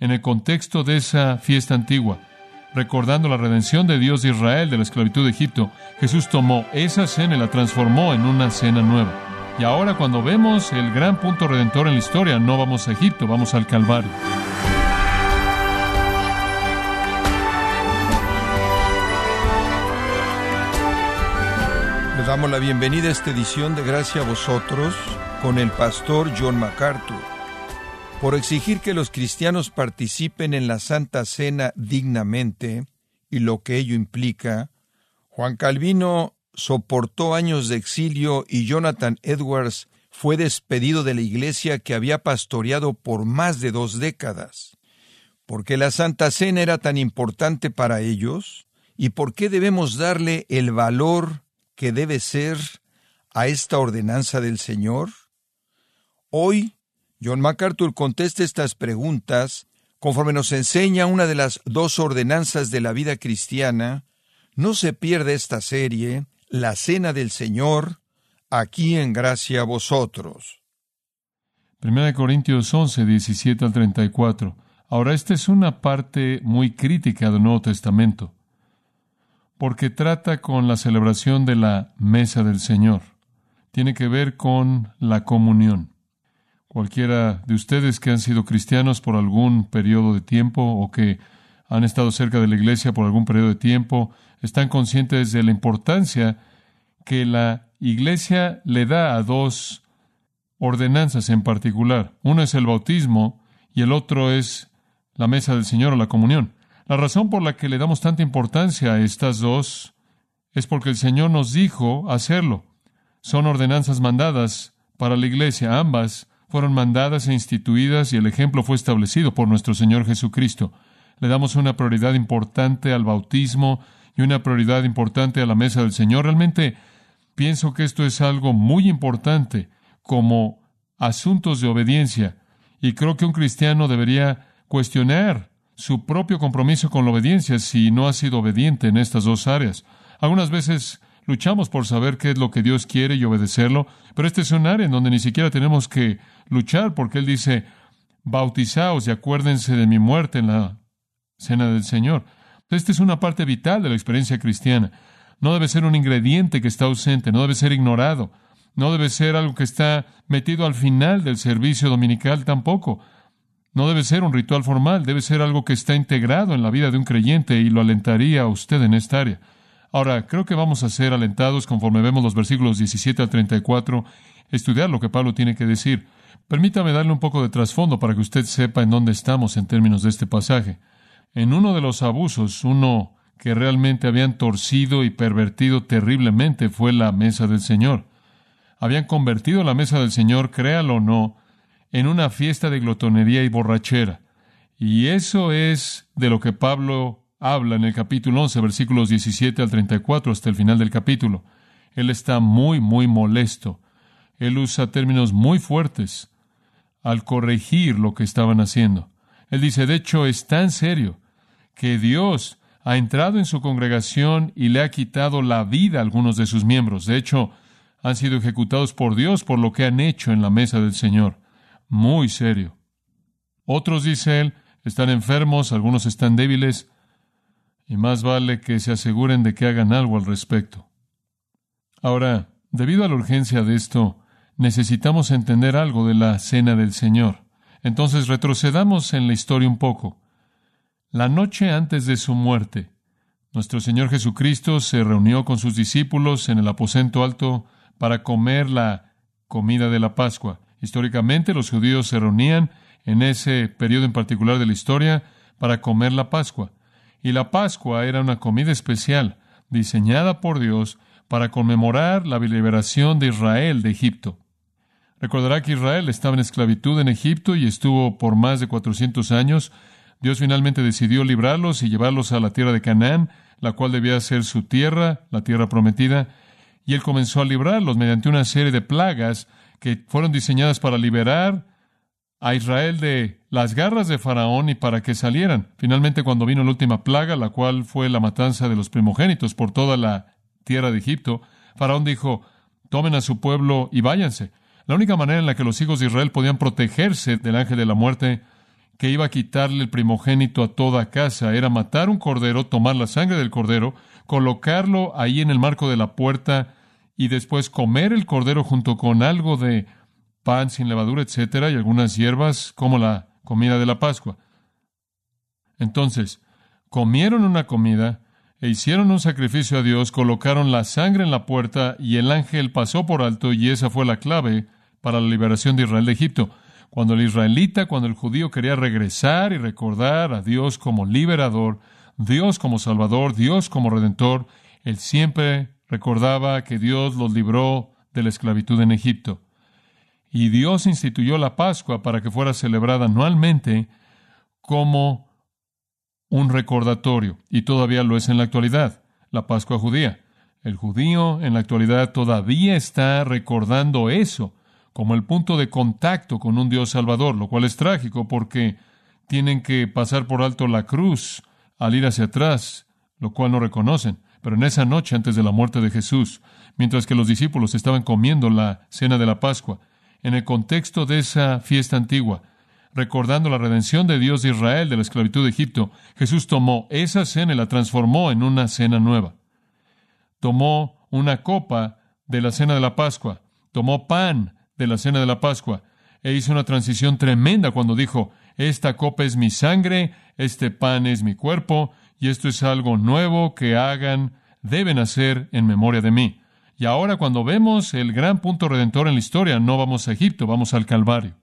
en el contexto de esa fiesta antigua, recordando la redención de Dios de Israel de la esclavitud de Egipto, Jesús tomó esa cena y la transformó en una cena nueva. Y ahora cuando vemos el gran punto redentor en la historia, no vamos a Egipto, vamos al Calvario. Les damos la bienvenida a esta edición de Gracia a vosotros con el pastor John MacArthur. Por exigir que los cristianos participen en la Santa Cena dignamente y lo que ello implica, Juan Calvino soportó años de exilio y Jonathan Edwards fue despedido de la iglesia que había pastoreado por más de dos décadas. ¿Por qué la Santa Cena era tan importante para ellos? ¿Y por qué debemos darle el valor que debe ser a esta ordenanza del Señor? Hoy, John MacArthur contesta estas preguntas conforme nos enseña una de las dos ordenanzas de la vida cristiana. No se pierde esta serie, la cena del Señor, aquí en gracia a vosotros. 1 Corintios 11, 17 al 34. Ahora, esta es una parte muy crítica del Nuevo Testamento, porque trata con la celebración de la mesa del Señor. Tiene que ver con la comunión. Cualquiera de ustedes que han sido cristianos por algún periodo de tiempo o que han estado cerca de la iglesia por algún periodo de tiempo, están conscientes de la importancia que la iglesia le da a dos ordenanzas en particular. Uno es el bautismo y el otro es la mesa del Señor o la comunión. La razón por la que le damos tanta importancia a estas dos es porque el Señor nos dijo hacerlo. Son ordenanzas mandadas para la iglesia. Ambas fueron mandadas e instituidas y el ejemplo fue establecido por nuestro Señor Jesucristo. Le damos una prioridad importante al bautismo y una prioridad importante a la mesa del Señor. Realmente pienso que esto es algo muy importante como asuntos de obediencia y creo que un cristiano debería cuestionar su propio compromiso con la obediencia si no ha sido obediente en estas dos áreas. Algunas veces luchamos por saber qué es lo que Dios quiere y obedecerlo, pero este es un área en donde ni siquiera tenemos que luchar porque Él dice, bautizaos y acuérdense de mi muerte en la cena del Señor. Esta es una parte vital de la experiencia cristiana. No debe ser un ingrediente que está ausente, no debe ser ignorado, no debe ser algo que está metido al final del servicio dominical tampoco. No debe ser un ritual formal, debe ser algo que está integrado en la vida de un creyente y lo alentaría a usted en esta área. Ahora, creo que vamos a ser alentados conforme vemos los versículos 17 al 34, estudiar lo que Pablo tiene que decir. Permítame darle un poco de trasfondo para que usted sepa en dónde estamos en términos de este pasaje. En uno de los abusos, uno que realmente habían torcido y pervertido terriblemente fue la mesa del Señor. Habían convertido la mesa del Señor, créalo o no, en una fiesta de glotonería y borrachera. Y eso es de lo que Pablo habla en el capítulo 11, versículos 17 al 34 hasta el final del capítulo. Él está muy, muy molesto. Él usa términos muy fuertes al corregir lo que estaban haciendo. Él dice, de hecho, es tan serio que Dios ha entrado en su congregación y le ha quitado la vida a algunos de sus miembros. De hecho, han sido ejecutados por Dios por lo que han hecho en la mesa del Señor. Muy serio. Otros, dice él, están enfermos, algunos están débiles, y más vale que se aseguren de que hagan algo al respecto. Ahora, debido a la urgencia de esto, necesitamos entender algo de la cena del Señor. Entonces retrocedamos en la historia un poco. La noche antes de su muerte, nuestro Señor Jesucristo se reunió con sus discípulos en el aposento alto para comer la comida de la Pascua. Históricamente los judíos se reunían en ese periodo en particular de la historia para comer la Pascua. Y la Pascua era una comida especial diseñada por Dios para conmemorar la liberación de Israel de Egipto. Recordará que Israel estaba en esclavitud en Egipto y estuvo por más de 400 años. Dios finalmente decidió librarlos y llevarlos a la tierra de Canaán, la cual debía ser su tierra, la tierra prometida, y él comenzó a librarlos mediante una serie de plagas que fueron diseñadas para liberar a Israel de las garras de Faraón y para que salieran. Finalmente, cuando vino la última plaga, la cual fue la matanza de los primogénitos por toda la tierra de Egipto, Faraón dijo, tomen a su pueblo y váyanse. La única manera en la que los hijos de Israel podían protegerse del ángel de la muerte, que iba a quitarle el primogénito a toda casa, era matar un cordero, tomar la sangre del cordero, colocarlo ahí en el marco de la puerta y después comer el cordero junto con algo de pan sin levadura, etcétera, y algunas hierbas como la comida de la Pascua. Entonces, comieron una comida e hicieron un sacrificio a Dios, colocaron la sangre en la puerta y el ángel pasó por alto y esa fue la clave para la liberación de Israel de Egipto. Cuando el israelita, cuando el judío quería regresar y recordar a Dios como liberador, Dios como salvador, Dios como redentor, él siempre recordaba que Dios los libró de la esclavitud en Egipto. Y Dios instituyó la Pascua para que fuera celebrada anualmente como un recordatorio, y todavía lo es en la actualidad, la Pascua judía. El judío en la actualidad todavía está recordando eso como el punto de contacto con un Dios salvador, lo cual es trágico porque tienen que pasar por alto la cruz al ir hacia atrás, lo cual no reconocen. Pero en esa noche antes de la muerte de Jesús, mientras que los discípulos estaban comiendo la cena de la Pascua, en el contexto de esa fiesta antigua, recordando la redención de Dios de Israel de la esclavitud de Egipto, Jesús tomó esa cena y la transformó en una cena nueva. Tomó una copa de la cena de la Pascua, tomó pan de la cena de la Pascua, e hizo una transición tremenda cuando dijo, esta copa es mi sangre, este pan es mi cuerpo, y esto es algo nuevo que hagan, deben hacer en memoria de mí. Y ahora cuando vemos el gran punto redentor en la historia, no vamos a Egipto, vamos al Calvario.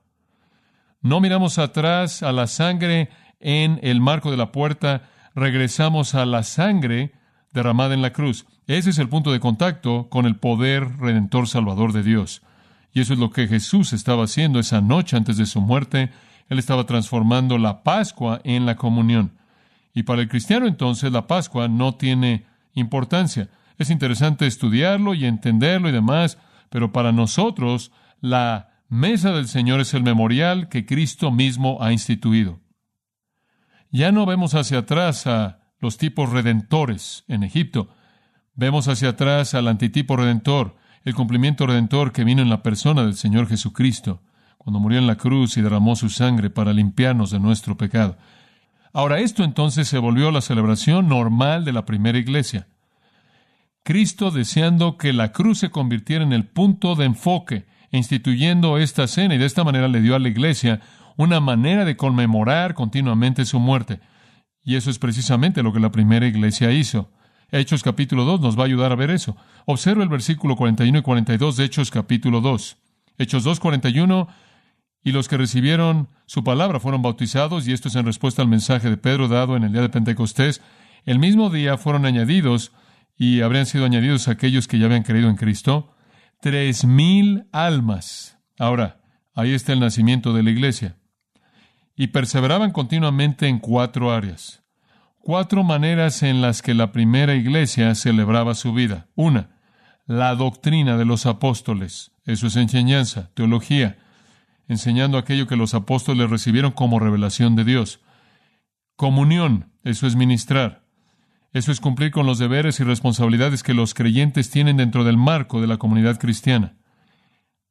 No miramos atrás a la sangre en el marco de la puerta, regresamos a la sangre derramada en la cruz. Ese es el punto de contacto con el poder redentor salvador de Dios. Y eso es lo que Jesús estaba haciendo esa noche antes de su muerte. Él estaba transformando la Pascua en la comunión. Y para el cristiano entonces la Pascua no tiene importancia. Es interesante estudiarlo y entenderlo y demás, pero para nosotros la mesa del Señor es el memorial que Cristo mismo ha instituido. Ya no vemos hacia atrás a los tipos redentores en Egipto. Vemos hacia atrás al antitipo redentor, el cumplimiento redentor que vino en la persona del Señor Jesucristo, cuando murió en la cruz y derramó su sangre para limpiarnos de nuestro pecado. Ahora, esto entonces se volvió la celebración normal de la primera iglesia. Cristo deseando que la cruz se convirtiera en el punto de enfoque, instituyendo esta cena y de esta manera le dio a la iglesia una manera de conmemorar continuamente su muerte. Y eso es precisamente lo que la primera iglesia hizo. Hechos capítulo 2 nos va a ayudar a ver eso. Observa el versículo 41 y 42 de Hechos capítulo 2. Hechos 2, 41. Y los que recibieron su palabra fueron bautizados, y esto es en respuesta al mensaje de Pedro dado en el día de Pentecostés. El mismo día fueron añadidos, y habrían sido añadidos aquellos que ya habían creído en Cristo, tres mil almas. Ahora, ahí está el nacimiento de la iglesia. Y perseveraban continuamente en cuatro áreas cuatro maneras en las que la primera iglesia celebraba su vida. Una, la doctrina de los apóstoles. Eso es enseñanza, teología, enseñando aquello que los apóstoles recibieron como revelación de Dios. Comunión, eso es ministrar. Eso es cumplir con los deberes y responsabilidades que los creyentes tienen dentro del marco de la comunidad cristiana.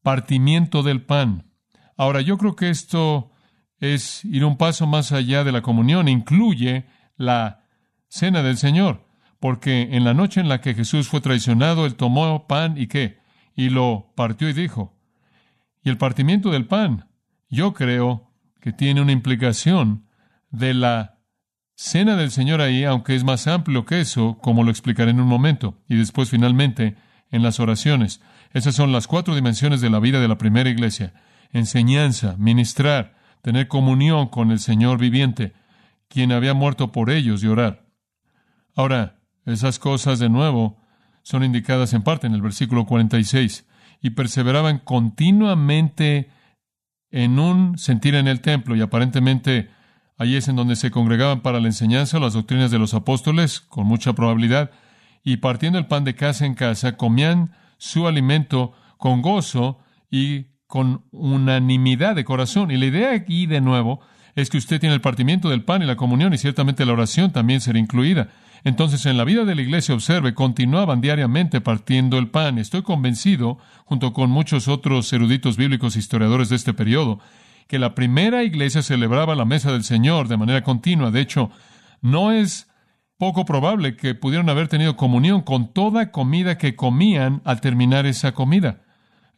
Partimiento del pan. Ahora, yo creo que esto es ir un paso más allá de la comunión, incluye la cena del Señor, porque en la noche en la que Jesús fue traicionado, él tomó pan y qué, y lo partió y dijo. Y el partimiento del pan, yo creo que tiene una implicación de la cena del Señor ahí, aunque es más amplio que eso, como lo explicaré en un momento, y después finalmente en las oraciones. Esas son las cuatro dimensiones de la vida de la primera iglesia. Enseñanza, ministrar, tener comunión con el Señor viviente, quien había muerto por ellos y orar. Ahora, esas cosas de nuevo son indicadas en parte en el versículo 46, y perseveraban continuamente en un sentir en el templo, y aparentemente allí es en donde se congregaban para la enseñanza las doctrinas de los apóstoles, con mucha probabilidad, y partiendo el pan de casa en casa, comían su alimento con gozo y con unanimidad de corazón. Y la idea aquí, de nuevo, es que usted tiene el partimiento del pan y la comunión y ciertamente la oración también será incluida. Entonces, en la vida de la iglesia, observe, continuaban diariamente partiendo el pan. Estoy convencido, junto con muchos otros eruditos bíblicos e historiadores de este periodo, que la primera iglesia celebraba la mesa del Señor de manera continua. De hecho, no es poco probable que pudieran haber tenido comunión con toda comida que comían al terminar esa comida.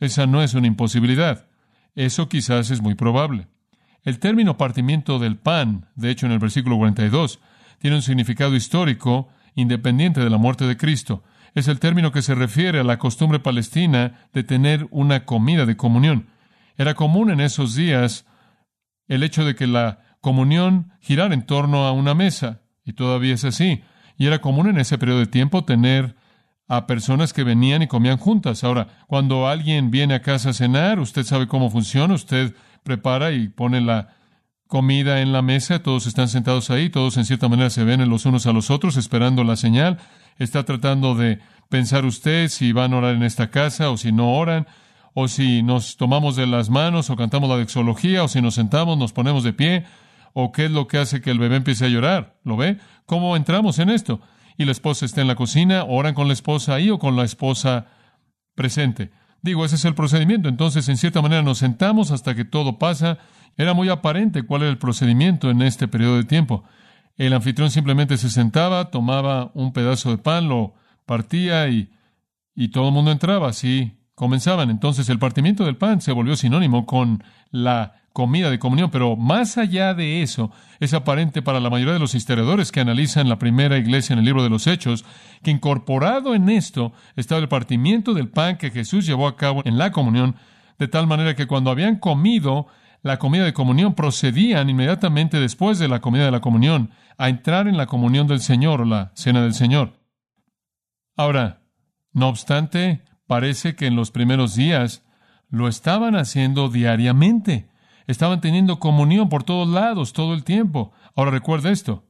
Esa no es una imposibilidad. Eso quizás es muy probable. El término partimiento del pan, de hecho en el versículo 42, tiene un significado histórico independiente de la muerte de Cristo. Es el término que se refiere a la costumbre palestina de tener una comida de comunión. Era común en esos días el hecho de que la comunión girara en torno a una mesa, y todavía es así. Y era común en ese periodo de tiempo tener a personas que venían y comían juntas. Ahora, cuando alguien viene a casa a cenar, usted sabe cómo funciona, usted prepara y pone la comida en la mesa, todos están sentados ahí, todos en cierta manera se ven los unos a los otros esperando la señal. Está tratando de pensar usted si van a orar en esta casa o si no oran, o si nos tomamos de las manos o cantamos la dexología, o si nos sentamos, nos ponemos de pie, o qué es lo que hace que el bebé empiece a llorar. ¿Lo ve? ¿Cómo entramos en esto? y la esposa está en la cocina, oran con la esposa ahí o con la esposa presente. Digo, ese es el procedimiento. Entonces, en cierta manera, nos sentamos hasta que todo pasa. Era muy aparente cuál era el procedimiento en este periodo de tiempo. El anfitrión simplemente se sentaba, tomaba un pedazo de pan, lo partía y, y todo el mundo entraba. Así comenzaban. Entonces, el partimiento del pan se volvió sinónimo con la comida de comunión, pero más allá de eso, es aparente para la mayoría de los historiadores que analizan la primera iglesia en el libro de los Hechos, que incorporado en esto estaba el partimiento del pan que Jesús llevó a cabo en la comunión, de tal manera que cuando habían comido la comida de comunión, procedían inmediatamente después de la comida de la comunión a entrar en la comunión del Señor o la cena del Señor. Ahora, no obstante, parece que en los primeros días lo estaban haciendo diariamente. Estaban teniendo comunión por todos lados, todo el tiempo. Ahora recuerda esto,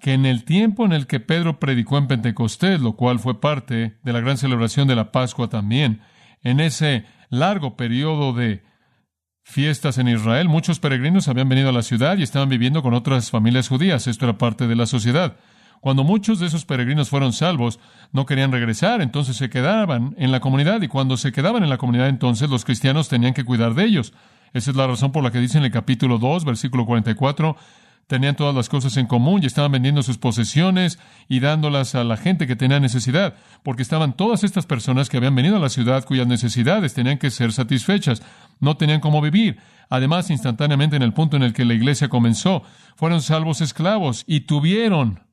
que en el tiempo en el que Pedro predicó en Pentecostés, lo cual fue parte de la gran celebración de la Pascua también, en ese largo periodo de fiestas en Israel, muchos peregrinos habían venido a la ciudad y estaban viviendo con otras familias judías. Esto era parte de la sociedad. Cuando muchos de esos peregrinos fueron salvos, no querían regresar, entonces se quedaban en la comunidad y cuando se quedaban en la comunidad entonces los cristianos tenían que cuidar de ellos. Esa es la razón por la que dice en el capítulo 2, versículo 44, tenían todas las cosas en común y estaban vendiendo sus posesiones y dándolas a la gente que tenía necesidad, porque estaban todas estas personas que habían venido a la ciudad cuyas necesidades tenían que ser satisfechas, no tenían cómo vivir. Además, instantáneamente en el punto en el que la iglesia comenzó, fueron salvos esclavos y tuvieron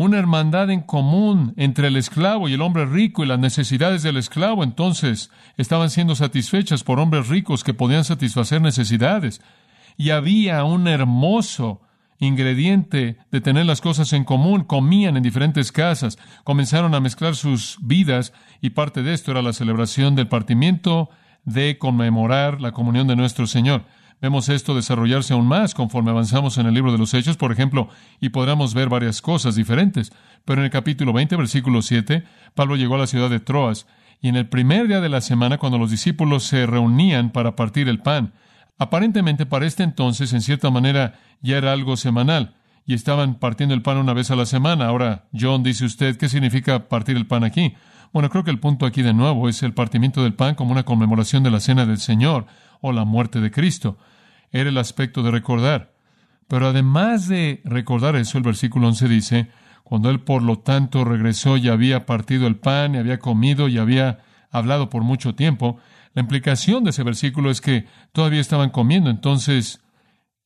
una hermandad en común entre el esclavo y el hombre rico y las necesidades del esclavo, entonces estaban siendo satisfechas por hombres ricos que podían satisfacer necesidades. Y había un hermoso ingrediente de tener las cosas en común, comían en diferentes casas, comenzaron a mezclar sus vidas y parte de esto era la celebración del partimiento de conmemorar la comunión de nuestro Señor. Vemos esto desarrollarse aún más conforme avanzamos en el libro de los Hechos, por ejemplo, y podremos ver varias cosas diferentes. Pero en el capítulo 20, versículo 7, Pablo llegó a la ciudad de Troas, y en el primer día de la semana, cuando los discípulos se reunían para partir el pan, aparentemente para este entonces, en cierta manera, ya era algo semanal, y estaban partiendo el pan una vez a la semana. Ahora, John, dice usted, ¿qué significa partir el pan aquí? Bueno, creo que el punto aquí de nuevo es el partimiento del pan como una conmemoración de la cena del Señor o la muerte de Cristo era el aspecto de recordar. Pero además de recordar eso, el versículo 11 dice, cuando él por lo tanto regresó y había partido el pan y había comido y había hablado por mucho tiempo, la implicación de ese versículo es que todavía estaban comiendo. Entonces,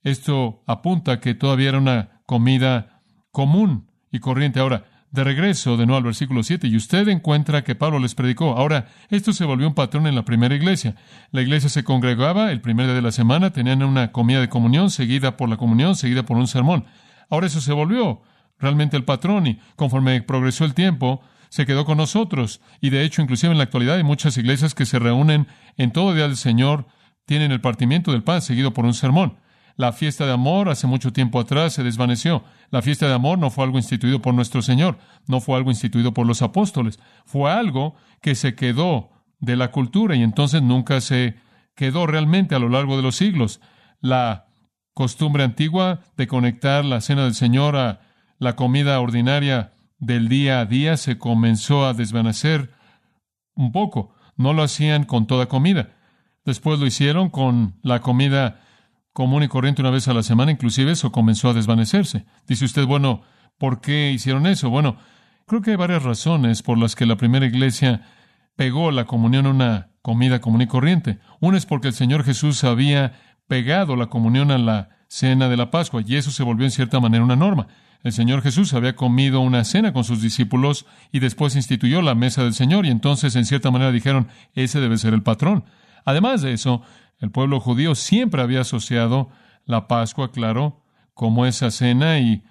esto apunta que todavía era una comida común y corriente. Ahora, de regreso, de nuevo al versículo 7, y usted encuentra que Pablo les predicó. Ahora, esto se volvió un patrón en la primera iglesia. La iglesia se congregaba el primer día de la semana, tenían una comida de comunión, seguida por la comunión, seguida por un sermón. Ahora eso se volvió realmente el patrón y conforme progresó el tiempo, se quedó con nosotros. Y de hecho, inclusive en la actualidad hay muchas iglesias que se reúnen en todo día del Señor, tienen el partimiento del pan seguido por un sermón. La fiesta de amor hace mucho tiempo atrás se desvaneció. La fiesta de amor no fue algo instituido por nuestro Señor, no fue algo instituido por los apóstoles, fue algo que se quedó de la cultura y entonces nunca se quedó realmente a lo largo de los siglos. La costumbre antigua de conectar la cena del Señor a la comida ordinaria del día a día se comenzó a desvanecer un poco. No lo hacían con toda comida. Después lo hicieron con la comida común y corriente una vez a la semana, inclusive eso comenzó a desvanecerse. Dice usted, bueno, ¿por qué hicieron eso? Bueno, creo que hay varias razones por las que la primera iglesia pegó la comunión a una comida común y corriente. Una es porque el Señor Jesús había pegado la comunión a la cena de la Pascua y eso se volvió en cierta manera una norma. El Señor Jesús había comido una cena con sus discípulos y después instituyó la mesa del Señor y entonces en cierta manera dijeron, ese debe ser el patrón. Además de eso, el pueblo judío siempre había asociado la Pascua, claro, como esa cena y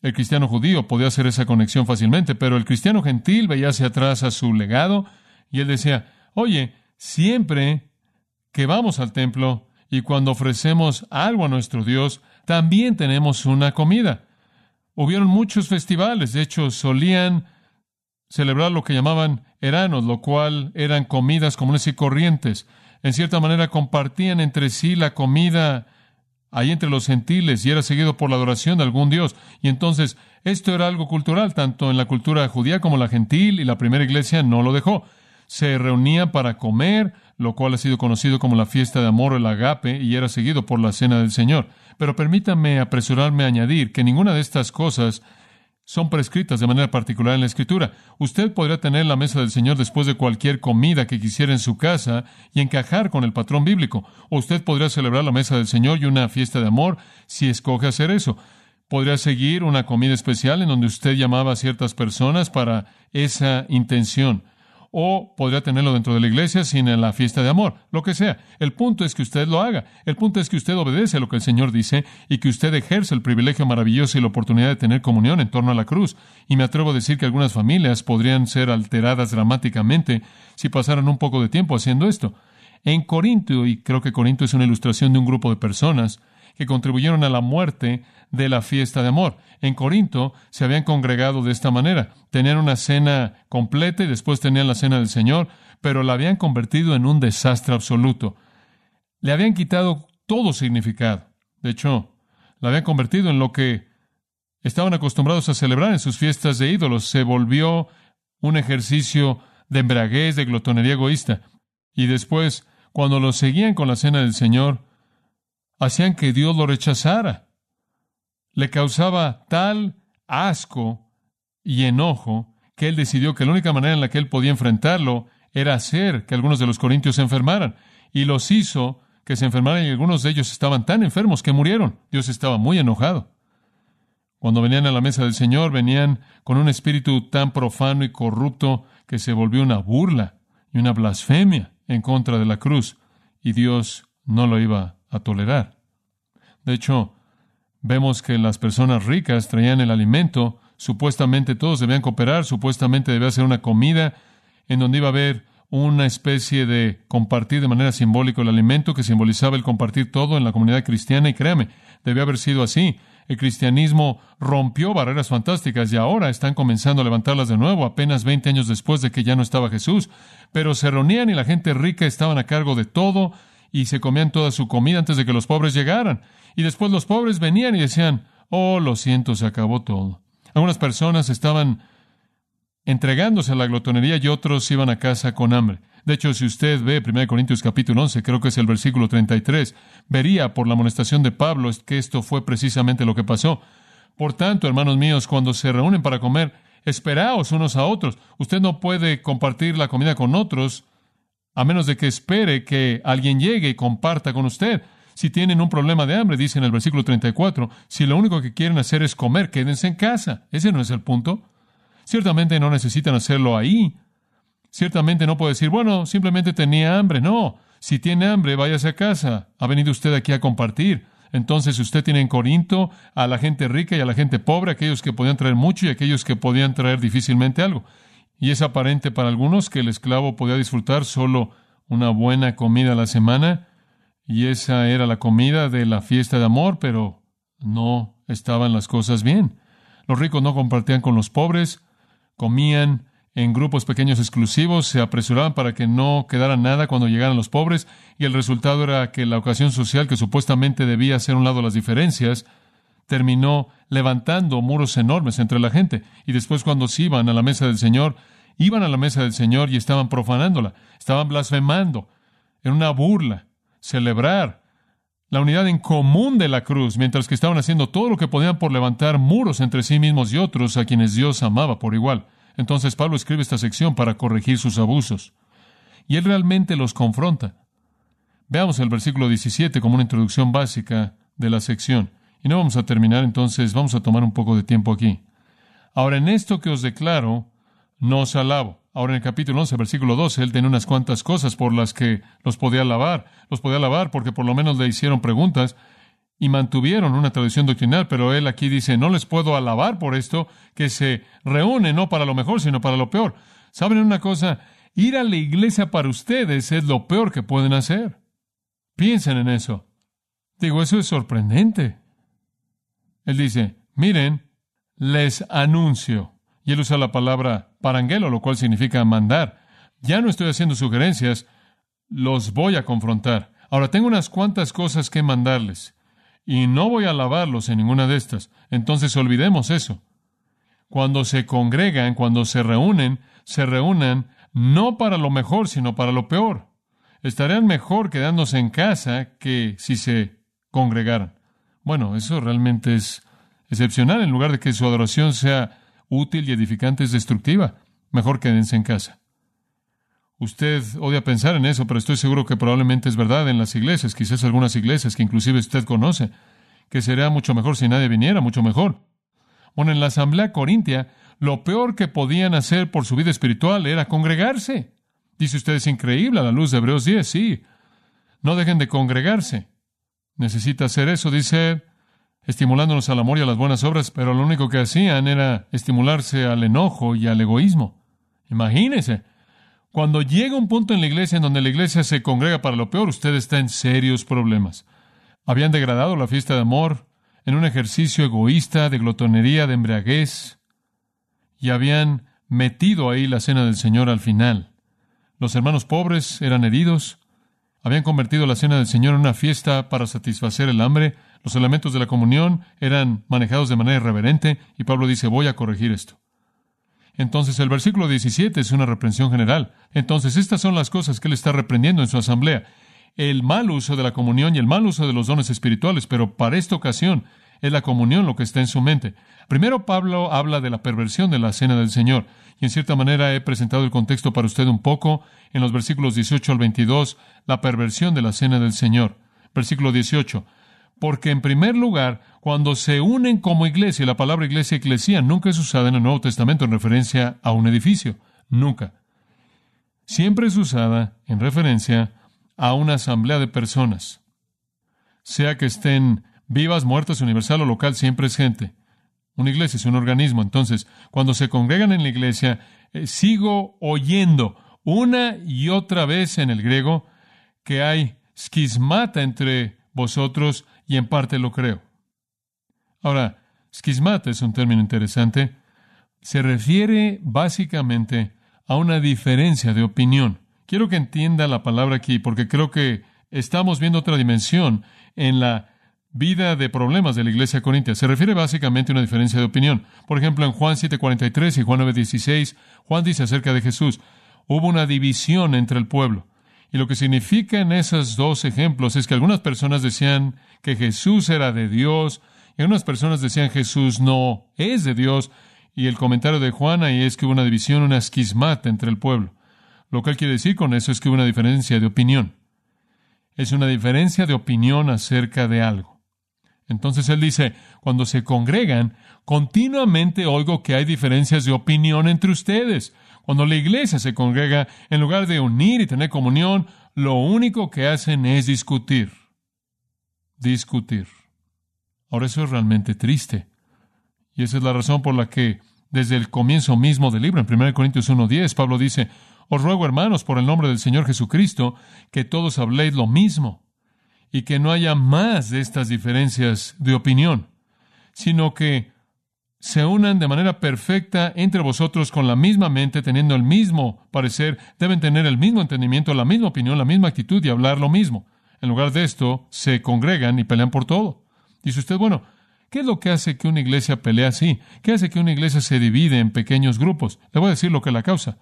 el cristiano judío podía hacer esa conexión fácilmente, pero el cristiano gentil veía hacia atrás a su legado y él decía, oye, siempre que vamos al templo y cuando ofrecemos algo a nuestro Dios, también tenemos una comida. Hubieron muchos festivales, de hecho solían celebrar lo que llamaban eranos, lo cual eran comidas comunes y corrientes. En cierta manera compartían entre sí la comida ahí entre los gentiles y era seguido por la adoración de algún dios. Y entonces esto era algo cultural, tanto en la cultura judía como la gentil, y la primera iglesia no lo dejó. Se reunían para comer, lo cual ha sido conocido como la fiesta de amor o el agape, y era seguido por la cena del Señor. Pero permítame apresurarme a añadir que ninguna de estas cosas son prescritas de manera particular en la Escritura. Usted podría tener la mesa del Señor después de cualquier comida que quisiera en su casa y encajar con el patrón bíblico. O usted podría celebrar la mesa del Señor y una fiesta de amor si escoge hacer eso. Podría seguir una comida especial en donde usted llamaba a ciertas personas para esa intención o podría tenerlo dentro de la iglesia sin la fiesta de amor, lo que sea. El punto es que usted lo haga. El punto es que usted obedece a lo que el Señor dice y que usted ejerce el privilegio maravilloso y la oportunidad de tener comunión en torno a la cruz. Y me atrevo a decir que algunas familias podrían ser alteradas dramáticamente si pasaran un poco de tiempo haciendo esto. En Corinto, y creo que Corinto es una ilustración de un grupo de personas, que contribuyeron a la muerte de la fiesta de amor. En Corinto se habían congregado de esta manera. Tenían una cena completa y después tenían la cena del Señor, pero la habían convertido en un desastre absoluto. Le habían quitado todo significado. De hecho, la habían convertido en lo que estaban acostumbrados a celebrar en sus fiestas de ídolos. Se volvió un ejercicio de embraguez, de glotonería egoísta. Y después, cuando lo seguían con la cena del Señor, hacían que Dios lo rechazara. Le causaba tal asco y enojo que él decidió que la única manera en la que él podía enfrentarlo era hacer que algunos de los corintios se enfermaran. Y los hizo que se enfermaran y algunos de ellos estaban tan enfermos que murieron. Dios estaba muy enojado. Cuando venían a la mesa del Señor, venían con un espíritu tan profano y corrupto que se volvió una burla y una blasfemia en contra de la cruz. Y Dios no lo iba a tolerar. De hecho, vemos que las personas ricas traían el alimento, supuestamente todos debían cooperar, supuestamente debía ser una comida en donde iba a haber una especie de compartir de manera simbólica el alimento que simbolizaba el compartir todo en la comunidad cristiana y créame, debía haber sido así. El cristianismo rompió barreras fantásticas y ahora están comenzando a levantarlas de nuevo, apenas 20 años después de que ya no estaba Jesús. Pero se reunían y la gente rica estaban a cargo de todo, y se comían toda su comida antes de que los pobres llegaran. Y después los pobres venían y decían, oh, lo siento, se acabó todo. Algunas personas estaban entregándose a la glotonería y otros iban a casa con hambre. De hecho, si usted ve 1 Corintios capítulo 11, creo que es el versículo 33, vería por la amonestación de Pablo que esto fue precisamente lo que pasó. Por tanto, hermanos míos, cuando se reúnen para comer, esperaos unos a otros. Usted no puede compartir la comida con otros a menos de que espere que alguien llegue y comparta con usted. Si tienen un problema de hambre, dice en el versículo 34, si lo único que quieren hacer es comer, quédense en casa. Ese no es el punto. Ciertamente no necesitan hacerlo ahí. Ciertamente no puede decir, bueno, simplemente tenía hambre. No, si tiene hambre, váyase a casa. Ha venido usted aquí a compartir. Entonces usted tiene en Corinto a la gente rica y a la gente pobre, aquellos que podían traer mucho y aquellos que podían traer difícilmente algo. Y es aparente para algunos que el esclavo podía disfrutar solo una buena comida a la semana, y esa era la comida de la fiesta de amor, pero no estaban las cosas bien. Los ricos no compartían con los pobres, comían en grupos pequeños exclusivos, se apresuraban para que no quedara nada cuando llegaran los pobres, y el resultado era que la ocasión social que supuestamente debía hacer un lado las diferencias, terminó levantando muros enormes entre la gente. Y después cuando se iban a la mesa del Señor, iban a la mesa del Señor y estaban profanándola, estaban blasfemando, en una burla, celebrar la unidad en común de la cruz, mientras que estaban haciendo todo lo que podían por levantar muros entre sí mismos y otros a quienes Dios amaba por igual. Entonces Pablo escribe esta sección para corregir sus abusos. Y él realmente los confronta. Veamos el versículo 17 como una introducción básica de la sección. Y no vamos a terminar, entonces vamos a tomar un poco de tiempo aquí. Ahora, en esto que os declaro, no os alabo. Ahora en el capítulo 11, versículo 12, él tiene unas cuantas cosas por las que los podía alabar. Los podía alabar porque por lo menos le hicieron preguntas y mantuvieron una tradición doctrinal, pero él aquí dice, no les puedo alabar por esto, que se reúnen no para lo mejor, sino para lo peor. ¿Saben una cosa? Ir a la iglesia para ustedes es lo peor que pueden hacer. Piensen en eso. Digo, eso es sorprendente. Él dice, miren, les anuncio. Y él usa la palabra paranguelo, lo cual significa mandar. Ya no estoy haciendo sugerencias, los voy a confrontar. Ahora tengo unas cuantas cosas que mandarles y no voy a alabarlos en ninguna de estas. Entonces olvidemos eso. Cuando se congregan, cuando se reúnen, se reúnan no para lo mejor, sino para lo peor. Estarían mejor quedándose en casa que si se congregaran. Bueno, eso realmente es excepcional. En lugar de que su adoración sea útil y edificante, es destructiva. Mejor quédense en casa. Usted odia pensar en eso, pero estoy seguro que probablemente es verdad en las iglesias, quizás algunas iglesias que inclusive usted conoce, que sería mucho mejor si nadie viniera, mucho mejor. Bueno, en la asamblea corintia, lo peor que podían hacer por su vida espiritual era congregarse. Dice usted, es increíble a la luz de Hebreos 10, sí. No dejen de congregarse. Necesita hacer eso, dice, estimulándonos al amor y a las buenas obras, pero lo único que hacían era estimularse al enojo y al egoísmo. Imagínese, cuando llega un punto en la iglesia en donde la iglesia se congrega para lo peor, usted está en serios problemas. Habían degradado la fiesta de amor en un ejercicio egoísta de glotonería, de embriaguez, y habían metido ahí la cena del Señor al final. Los hermanos pobres eran heridos, habían convertido la cena del Señor en una fiesta para satisfacer el hambre, los elementos de la comunión eran manejados de manera irreverente, y Pablo dice, voy a corregir esto. Entonces el versículo 17 es una reprensión general. Entonces estas son las cosas que él está reprendiendo en su asamblea. El mal uso de la comunión y el mal uso de los dones espirituales, pero para esta ocasión es la comunión lo que está en su mente. Primero Pablo habla de la perversión de la cena del Señor, y en cierta manera he presentado el contexto para usted un poco en los versículos 18 al 22, la perversión de la cena del Señor. Versículo 18. Porque en primer lugar, cuando se unen como iglesia, la palabra iglesia eclesía nunca es usada en el Nuevo Testamento en referencia a un edificio, nunca. Siempre es usada en referencia a una asamblea de personas. Sea que estén vivas, muertas, universal o local, siempre es gente. Una iglesia es un organismo. Entonces, cuando se congregan en la iglesia, eh, sigo oyendo una y otra vez en el griego que hay schismata entre vosotros y en parte lo creo. Ahora, schismata es un término interesante. Se refiere básicamente a una diferencia de opinión. Quiero que entienda la palabra aquí porque creo que estamos viendo otra dimensión en la vida de problemas de la iglesia corintia. Se refiere básicamente a una diferencia de opinión. Por ejemplo, en Juan 7:43 y Juan 9:16, Juan dice acerca de Jesús, hubo una división entre el pueblo. Y lo que significa en esos dos ejemplos es que algunas personas decían que Jesús era de Dios y algunas personas decían Jesús no es de Dios. Y el comentario de Juan ahí es que hubo una división, una esquismata entre el pueblo. Lo que él quiere decir con eso es que hubo una diferencia de opinión. Es una diferencia de opinión acerca de algo. Entonces él dice, cuando se congregan, continuamente oigo que hay diferencias de opinión entre ustedes. Cuando la iglesia se congrega, en lugar de unir y tener comunión, lo único que hacen es discutir. Discutir. Ahora eso es realmente triste. Y esa es la razón por la que desde el comienzo mismo del libro, en 1 Corintios 1.10, Pablo dice, os ruego, hermanos, por el nombre del Señor Jesucristo, que todos habléis lo mismo y que no haya más de estas diferencias de opinión, sino que se unan de manera perfecta entre vosotros con la misma mente, teniendo el mismo parecer, deben tener el mismo entendimiento, la misma opinión, la misma actitud y hablar lo mismo. En lugar de esto, se congregan y pelean por todo. Dice usted, bueno, ¿qué es lo que hace que una iglesia pelee así? ¿Qué hace que una iglesia se divide en pequeños grupos? Le voy a decir lo que la causa.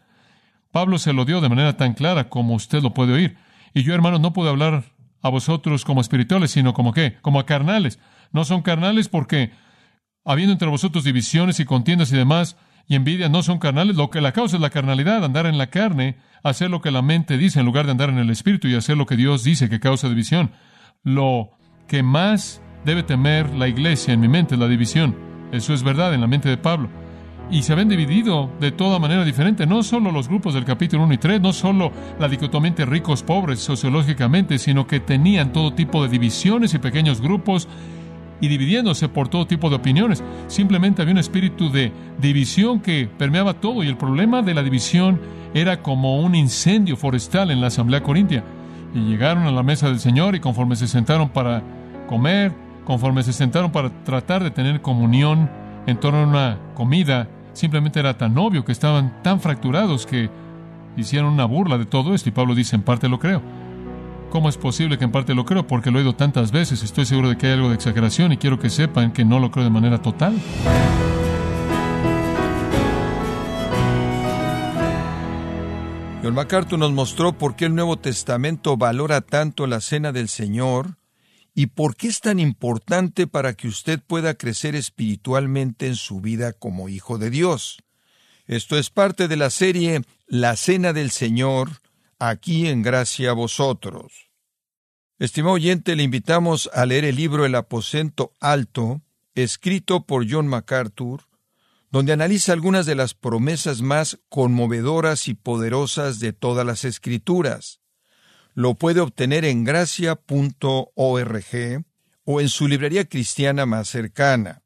Pablo se lo dio de manera tan clara como usted lo puede oír. Y yo, hermano, no puedo hablar a vosotros como espirituales, sino como qué? Como a carnales. No son carnales porque, habiendo entre vosotros divisiones y contiendas y demás, y envidia no son carnales, lo que la causa es la carnalidad, andar en la carne, hacer lo que la mente dice en lugar de andar en el espíritu y hacer lo que Dios dice que causa división. Lo que más debe temer la iglesia en mi mente es la división. Eso es verdad en la mente de Pablo. Y se habían dividido de toda manera diferente, no solo los grupos del capítulo 1 y 3, no solo la dicotomía ricos, pobres sociológicamente, sino que tenían todo tipo de divisiones y pequeños grupos y dividiéndose por todo tipo de opiniones. Simplemente había un espíritu de división que permeaba todo y el problema de la división era como un incendio forestal en la asamblea corintia. Y llegaron a la mesa del Señor y conforme se sentaron para comer, conforme se sentaron para tratar de tener comunión en torno a una comida, simplemente era tan obvio que estaban tan fracturados que hicieron una burla de todo esto y Pablo dice, en parte lo creo. ¿Cómo es posible que en parte lo creo? Porque lo he oído tantas veces, estoy seguro de que hay algo de exageración y quiero que sepan que no lo creo de manera total. John MacArthur nos mostró por qué el Nuevo Testamento valora tanto la cena del Señor y por qué es tan importante para que usted pueda crecer espiritualmente en su vida como hijo de Dios. Esto es parte de la serie La Cena del Señor, aquí en Gracia a vosotros. Estimado oyente, le invitamos a leer el libro El aposento alto, escrito por John MacArthur, donde analiza algunas de las promesas más conmovedoras y poderosas de todas las escrituras. Lo puede obtener en gracia.org o en su librería cristiana más cercana.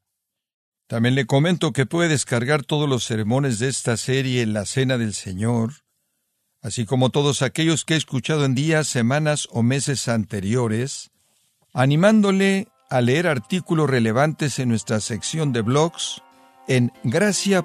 También le comento que puede descargar todos los sermones de esta serie en la Cena del Señor, así como todos aquellos que he escuchado en días, semanas o meses anteriores, animándole a leer artículos relevantes en nuestra sección de blogs en gracia.org.